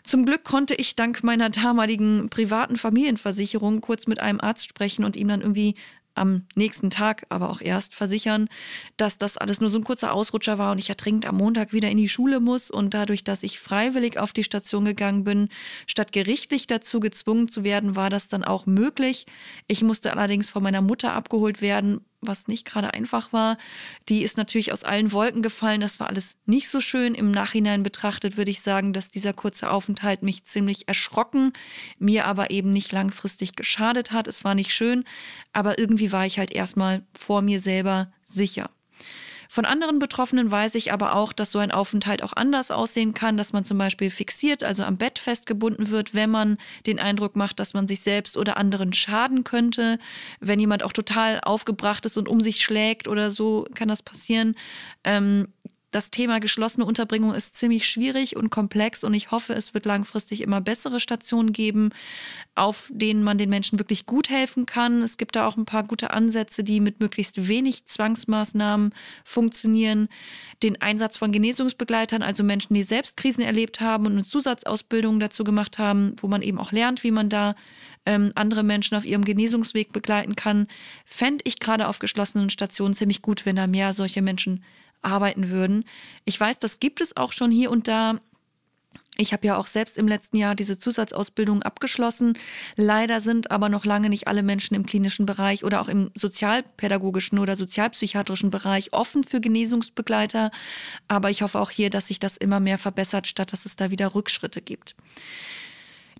Zum Glück konnte ich dank meiner damaligen privaten Familienversicherung kurz mit einem Arzt sprechen und ihm dann irgendwie am nächsten Tag aber auch erst versichern, dass das alles nur so ein kurzer Ausrutscher war und ich ertrinkt am Montag wieder in die Schule muss und dadurch, dass ich freiwillig auf die Station gegangen bin, statt gerichtlich dazu gezwungen zu werden, war das dann auch möglich. Ich musste allerdings von meiner Mutter abgeholt werden, was nicht gerade einfach war. Die ist natürlich aus allen Wolken gefallen. Das war alles nicht so schön. Im Nachhinein betrachtet würde ich sagen, dass dieser kurze Aufenthalt mich ziemlich erschrocken, mir aber eben nicht langfristig geschadet hat. Es war nicht schön, aber irgendwie war ich halt erstmal vor mir selber sicher. Von anderen Betroffenen weiß ich aber auch, dass so ein Aufenthalt auch anders aussehen kann, dass man zum Beispiel fixiert, also am Bett festgebunden wird, wenn man den Eindruck macht, dass man sich selbst oder anderen schaden könnte. Wenn jemand auch total aufgebracht ist und um sich schlägt oder so, kann das passieren. Ähm, das Thema geschlossene Unterbringung ist ziemlich schwierig und komplex und ich hoffe, es wird langfristig immer bessere Stationen geben, auf denen man den Menschen wirklich gut helfen kann. Es gibt da auch ein paar gute Ansätze, die mit möglichst wenig Zwangsmaßnahmen funktionieren. Den Einsatz von Genesungsbegleitern, also Menschen, die selbst Krisen erlebt haben und eine Zusatzausbildung dazu gemacht haben, wo man eben auch lernt, wie man da ähm, andere Menschen auf ihrem Genesungsweg begleiten kann, fände ich gerade auf geschlossenen Stationen ziemlich gut, wenn da mehr solche Menschen arbeiten würden. Ich weiß, das gibt es auch schon hier und da. Ich habe ja auch selbst im letzten Jahr diese Zusatzausbildung abgeschlossen. Leider sind aber noch lange nicht alle Menschen im klinischen Bereich oder auch im sozialpädagogischen oder sozialpsychiatrischen Bereich offen für Genesungsbegleiter. Aber ich hoffe auch hier, dass sich das immer mehr verbessert, statt dass es da wieder Rückschritte gibt.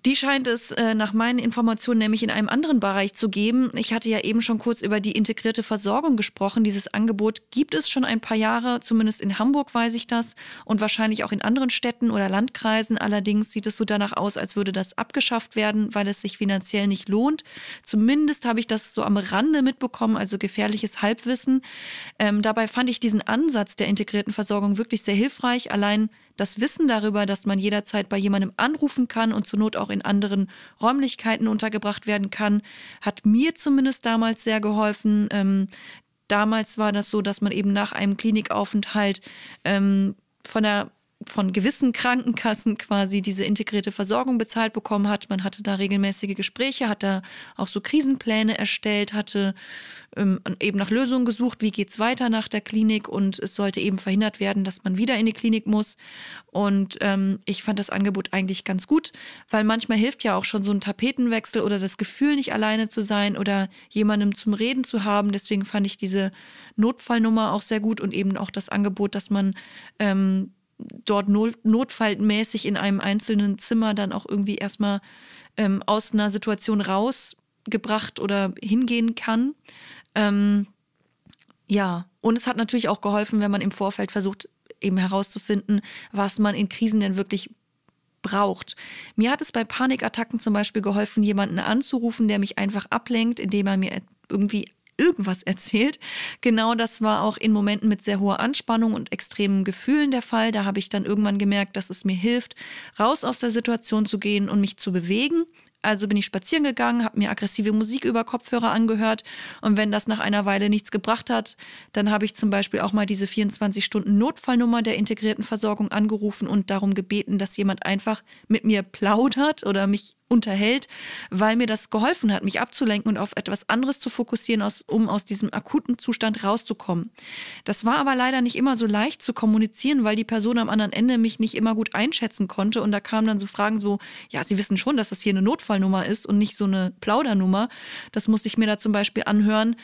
Die scheint es äh, nach meinen Informationen nämlich in einem anderen Bereich zu geben. Ich hatte ja eben schon kurz über die integrierte Versorgung gesprochen. Dieses Angebot gibt es schon ein paar Jahre, zumindest in Hamburg weiß ich das und wahrscheinlich auch in anderen Städten oder Landkreisen. Allerdings sieht es so danach aus, als würde das abgeschafft werden, weil es sich finanziell nicht lohnt. Zumindest habe ich das so am Rande mitbekommen, also gefährliches Halbwissen. Ähm, dabei fand ich diesen Ansatz der integrierten Versorgung wirklich sehr hilfreich. Allein das Wissen darüber, dass man jederzeit bei jemandem anrufen kann und zur Not auch in anderen Räumlichkeiten untergebracht werden kann, hat mir zumindest damals sehr geholfen. Ähm, damals war das so, dass man eben nach einem Klinikaufenthalt ähm, von der von gewissen Krankenkassen quasi diese integrierte Versorgung bezahlt bekommen hat. Man hatte da regelmäßige Gespräche, hat da auch so Krisenpläne erstellt, hatte ähm, eben nach Lösungen gesucht, wie geht es weiter nach der Klinik und es sollte eben verhindert werden, dass man wieder in die Klinik muss. Und ähm, ich fand das Angebot eigentlich ganz gut, weil manchmal hilft ja auch schon so ein Tapetenwechsel oder das Gefühl, nicht alleine zu sein oder jemandem zum Reden zu haben. Deswegen fand ich diese Notfallnummer auch sehr gut und eben auch das Angebot, dass man ähm, dort notfallmäßig in einem einzelnen Zimmer dann auch irgendwie erstmal ähm, aus einer Situation rausgebracht oder hingehen kann. Ähm, ja, und es hat natürlich auch geholfen, wenn man im Vorfeld versucht, eben herauszufinden, was man in Krisen denn wirklich braucht. Mir hat es bei Panikattacken zum Beispiel geholfen, jemanden anzurufen, der mich einfach ablenkt, indem er mir irgendwie irgendwas erzählt. Genau das war auch in Momenten mit sehr hoher Anspannung und extremen Gefühlen der Fall. Da habe ich dann irgendwann gemerkt, dass es mir hilft, raus aus der Situation zu gehen und mich zu bewegen, also bin ich spazieren gegangen, habe mir aggressive Musik über Kopfhörer angehört und wenn das nach einer Weile nichts gebracht hat, dann habe ich zum Beispiel auch mal diese 24 Stunden Notfallnummer der integrierten Versorgung angerufen und darum gebeten, dass jemand einfach mit mir plaudert oder mich unterhält, weil mir das geholfen hat, mich abzulenken und auf etwas anderes zu fokussieren, aus, um aus diesem akuten Zustand rauszukommen. Das war aber leider nicht immer so leicht zu kommunizieren, weil die Person am anderen Ende mich nicht immer gut einschätzen konnte. Und da kamen dann so Fragen so, ja, Sie wissen schon, dass das hier eine Notfallnummer ist und nicht so eine Plaudernummer. Das musste ich mir da zum Beispiel anhören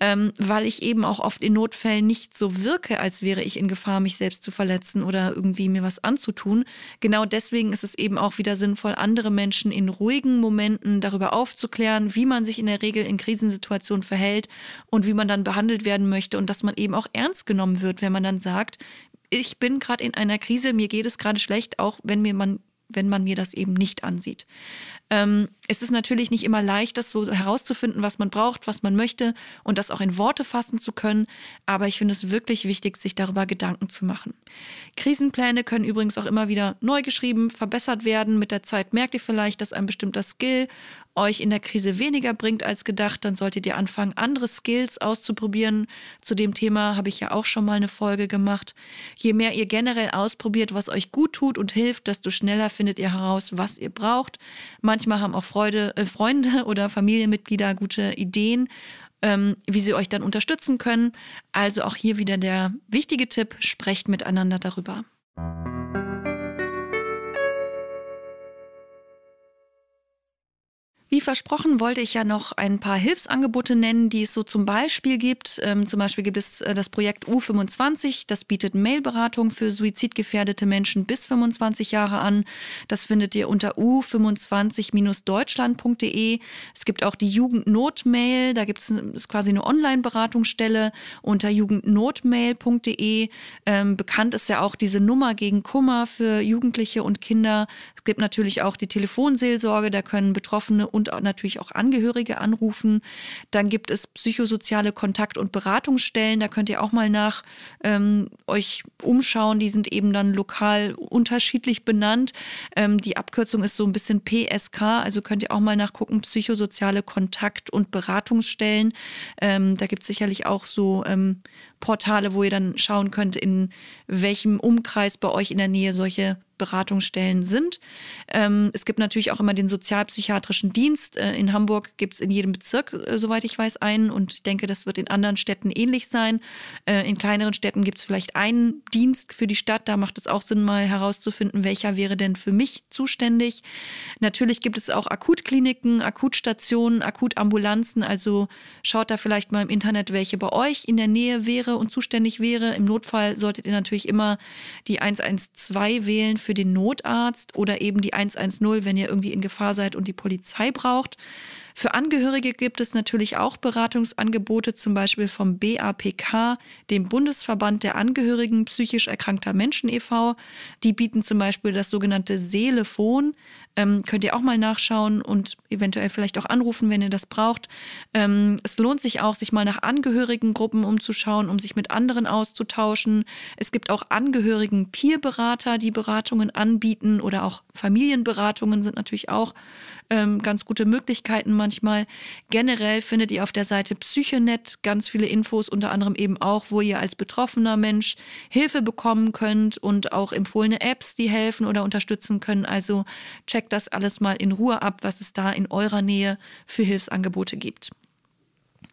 ähm, weil ich eben auch oft in Notfällen nicht so wirke, als wäre ich in Gefahr, mich selbst zu verletzen oder irgendwie mir was anzutun. Genau deswegen ist es eben auch wieder sinnvoll, andere Menschen in ruhigen Momenten darüber aufzuklären, wie man sich in der Regel in Krisensituationen verhält und wie man dann behandelt werden möchte und dass man eben auch ernst genommen wird, wenn man dann sagt, ich bin gerade in einer Krise, mir geht es gerade schlecht, auch wenn mir man wenn man mir das eben nicht ansieht. Ähm, es ist natürlich nicht immer leicht, das so herauszufinden, was man braucht, was man möchte und das auch in Worte fassen zu können. Aber ich finde es wirklich wichtig, sich darüber Gedanken zu machen. Krisenpläne können übrigens auch immer wieder neu geschrieben, verbessert werden. Mit der Zeit merkt ihr vielleicht, dass ein bestimmter Skill euch in der Krise weniger bringt als gedacht, dann solltet ihr anfangen, andere Skills auszuprobieren. Zu dem Thema habe ich ja auch schon mal eine Folge gemacht. Je mehr ihr generell ausprobiert, was euch gut tut und hilft, desto schneller findet ihr heraus, was ihr braucht. Manchmal haben auch Freude, äh, Freunde <laughs> oder Familienmitglieder gute Ideen. Ähm, wie sie euch dann unterstützen können. Also auch hier wieder der wichtige Tipp, sprecht miteinander darüber. Wie versprochen wollte ich ja noch ein paar Hilfsangebote nennen, die es so zum Beispiel gibt. Ähm, zum Beispiel gibt es äh, das Projekt U25, das bietet Mailberatung für suizidgefährdete Menschen bis 25 Jahre an. Das findet ihr unter u25-deutschland.de. Es gibt auch die Jugendnotmail, da gibt es quasi eine Online-Beratungsstelle unter jugendnotmail.de. Ähm, bekannt ist ja auch diese Nummer gegen Kummer für Jugendliche und Kinder. Es gibt natürlich auch die Telefonseelsorge, da können Betroffene und natürlich auch Angehörige anrufen. Dann gibt es psychosoziale Kontakt- und Beratungsstellen. Da könnt ihr auch mal nach ähm, euch umschauen. Die sind eben dann lokal unterschiedlich benannt. Ähm, die Abkürzung ist so ein bisschen PSK. Also könnt ihr auch mal nachgucken. Psychosoziale Kontakt- und Beratungsstellen. Ähm, da gibt es sicherlich auch so ähm, Portale, wo ihr dann schauen könnt, in welchem Umkreis bei euch in der Nähe solche Beratungsstellen sind. Ähm, es gibt natürlich auch immer den sozialpsychiatrischen Dienst. Äh, in Hamburg gibt es in jedem Bezirk, äh, soweit ich weiß, einen. Und ich denke, das wird in anderen Städten ähnlich sein. Äh, in kleineren Städten gibt es vielleicht einen Dienst für die Stadt. Da macht es auch Sinn, mal herauszufinden, welcher wäre denn für mich zuständig. Natürlich gibt es auch Akutkliniken, Akutstationen, Akutambulanzen. Also schaut da vielleicht mal im Internet, welche bei euch in der Nähe wäre und zuständig wäre. Im Notfall solltet ihr natürlich immer die 112 wählen für den Notarzt oder eben die 110, wenn ihr irgendwie in Gefahr seid und die Polizei braucht. Für Angehörige gibt es natürlich auch Beratungsangebote, zum Beispiel vom BAPK, dem Bundesverband der Angehörigen psychisch erkrankter Menschen e.V. Die bieten zum Beispiel das sogenannte Seelefon Ähm, könnt ihr auch mal nachschauen und eventuell vielleicht auch anrufen, wenn ihr das braucht. Ähm, es lohnt sich auch, sich mal nach Angehörigengruppen umzuschauen, um sich mit anderen auszutauschen. Es gibt auch Angehörigen Peerberater, die Beratungen anbieten oder auch Familienberatungen sind natürlich auch ähm, ganz gute Möglichkeiten manchmal. Generell findet ihr auf der Seite Psychonet ganz viele Infos, unter anderem eben auch, wo ihr als betroffener Mensch Hilfe bekommen könnt und auch empfohlene Apps, die helfen oder unterstützen können. Also checkt das alles mal in Ruhe ab, was es da in eurer Nähe für Hilfsangebote gibt.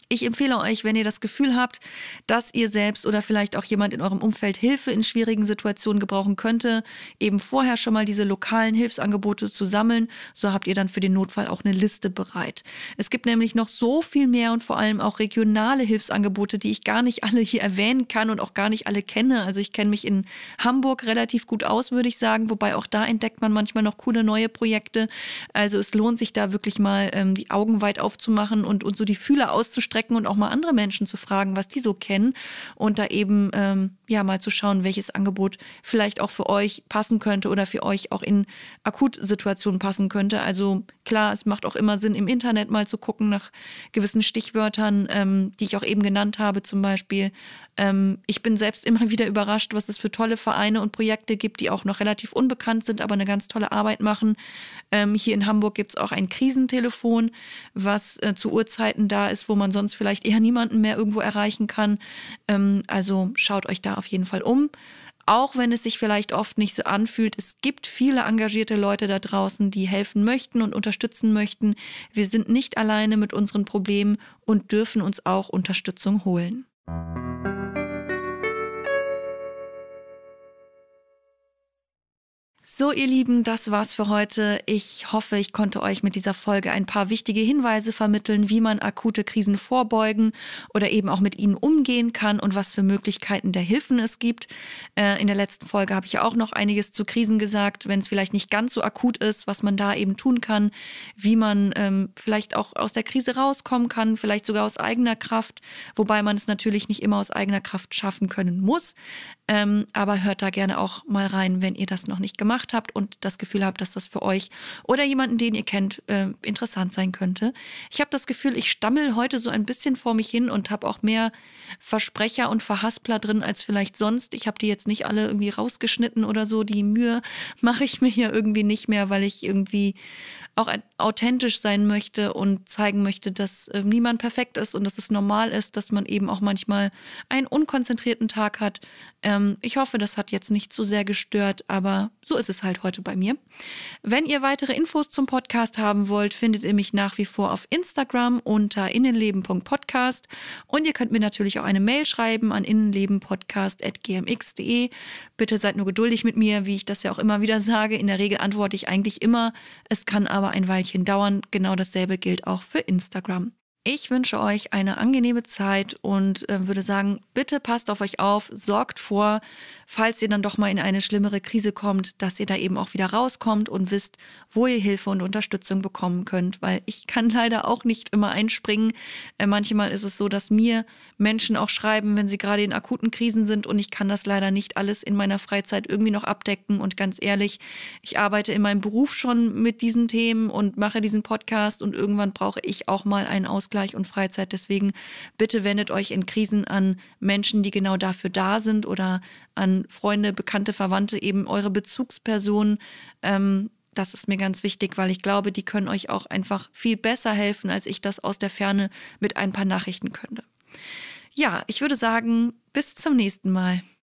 Ich empfehle euch, wenn ihr das Gefühl habt, dass ihr selbst oder vielleicht auch jemand in eurem Umfeld Hilfe in schwierigen Situationen gebrauchen könnte, eben vorher schon mal diese lokalen Hilfsangebote zu sammeln. So habt ihr dann für den Notfall auch eine Liste bereit. Es gibt nämlich noch so viel mehr und vor allem auch regionale Hilfsangebote, die ich gar nicht alle hier erwähnen kann und auch gar nicht alle kenne. Also ich kenne mich in Hamburg relativ gut aus, würde ich sagen, wobei auch da entdeckt man manchmal noch coole neue Projekte. Also es lohnt sich da wirklich mal ähm, die Augen weit aufzumachen und, und so die Fühler auszustrecken strecken und auch mal andere Menschen zu fragen, was die so kennen und da eben ähm, ja mal zu schauen, welches Angebot vielleicht auch für euch passen könnte oder für euch auch in Akutsituationen passen könnte. Also klar, es macht auch immer Sinn, im Internet mal zu gucken nach gewissen Stichwörtern, ähm, die ich auch eben genannt habe, zum Beispiel ähm, ich bin selbst <laughs> immer wieder überrascht, was es für tolle Vereine und Projekte gibt, die auch noch relativ unbekannt sind, aber eine ganz tolle Arbeit machen. Ähm, hier in Hamburg gibt es auch ein Krisentelefon, was äh, zu Uhrzeiten da ist, wo man sonst vielleicht eher niemanden mehr irgendwo erreichen kann. Ähm, also schaut euch da auf jeden Fall um. Auch wenn es sich vielleicht oft nicht so anfühlt, es gibt viele engagierte Leute da draußen, die helfen möchten und unterstützen möchten. Wir sind nicht alleine mit unseren Problemen und dürfen uns auch Unterstützung holen. So, ihr Lieben, das war's für heute. Ich hoffe, ich konnte euch mit dieser Folge ein paar wichtige Hinweise vermitteln, wie man akute Krisen vorbeugen oder eben auch mit ihnen umgehen kann und was für Möglichkeiten der Hilfen es gibt. Äh, in der letzten Folge habe ich auch noch einiges zu Krisen gesagt, wenn es vielleicht nicht ganz so akut ist, was man da eben tun kann, wie man ähm, vielleicht auch aus der Krise rauskommen kann, vielleicht sogar aus eigener Kraft, wobei man es natürlich nicht immer aus eigener Kraft schaffen können muss. Ähm, aber hört da gerne auch mal rein, wenn ihr das noch nicht gemacht habt und das Gefühl habt, dass das für euch oder jemanden, den ihr kennt, äh, interessant sein könnte. Ich habe das Gefühl, ich stammel heute so ein bisschen vor mich hin und habe auch mehr Versprecher und Verhaspler drin als vielleicht sonst. Ich habe die jetzt nicht alle irgendwie rausgeschnitten oder so. Die Mühe mache ich mir hier irgendwie nicht mehr, weil ich irgendwie auch authentisch sein möchte und zeigen möchte, dass äh, niemand perfekt ist und dass es normal ist, dass man eben auch manchmal einen unkonzentrierten Tag hat. Ähm, ich hoffe, das hat jetzt nicht zu sehr gestört, aber so ist es halt heute bei mir. Wenn ihr weitere Infos zum Podcast haben wollt, findet ihr mich nach wie vor auf Instagram unter innenleben.podcast und ihr könnt mir natürlich auch eine Mail schreiben an innenlebenpodcast.gmx.de. Bitte seid nur geduldig mit mir, wie ich das ja auch immer wieder sage. In der Regel antworte ich eigentlich immer. Es kann aber ein Weilchen dauern. Genau dasselbe gilt auch für Instagram. Ich wünsche euch eine angenehme Zeit und äh, würde sagen, bitte passt auf euch auf, sorgt vor, falls ihr dann doch mal in eine schlimmere Krise kommt, dass ihr da eben auch wieder rauskommt und wisst, wo ihr Hilfe und Unterstützung bekommen könnt, weil ich kann leider auch nicht immer einspringen. Äh, manchmal ist es so, dass mir Menschen auch schreiben, wenn sie gerade in akuten Krisen sind und ich kann das leider nicht alles in meiner Freizeit irgendwie noch abdecken und ganz ehrlich, ich arbeite in meinem Beruf schon mit diesen Themen und mache diesen Podcast und irgendwann brauche ich auch mal einen Ausgleich Ausgleich und Freizeit. Deswegen bitte wendet euch in Krisen an Menschen, die genau dafür da sind oder an Freunde, Bekannte, Verwandte, eben eure Bezugspersonen. Ähm, das ist mir ganz wichtig, weil ich glaube, die können euch auch einfach viel besser helfen, als ich das aus der Ferne mit ein paar Nachrichten könnte. Ja, ich würde sagen, bis zum nächsten Mal.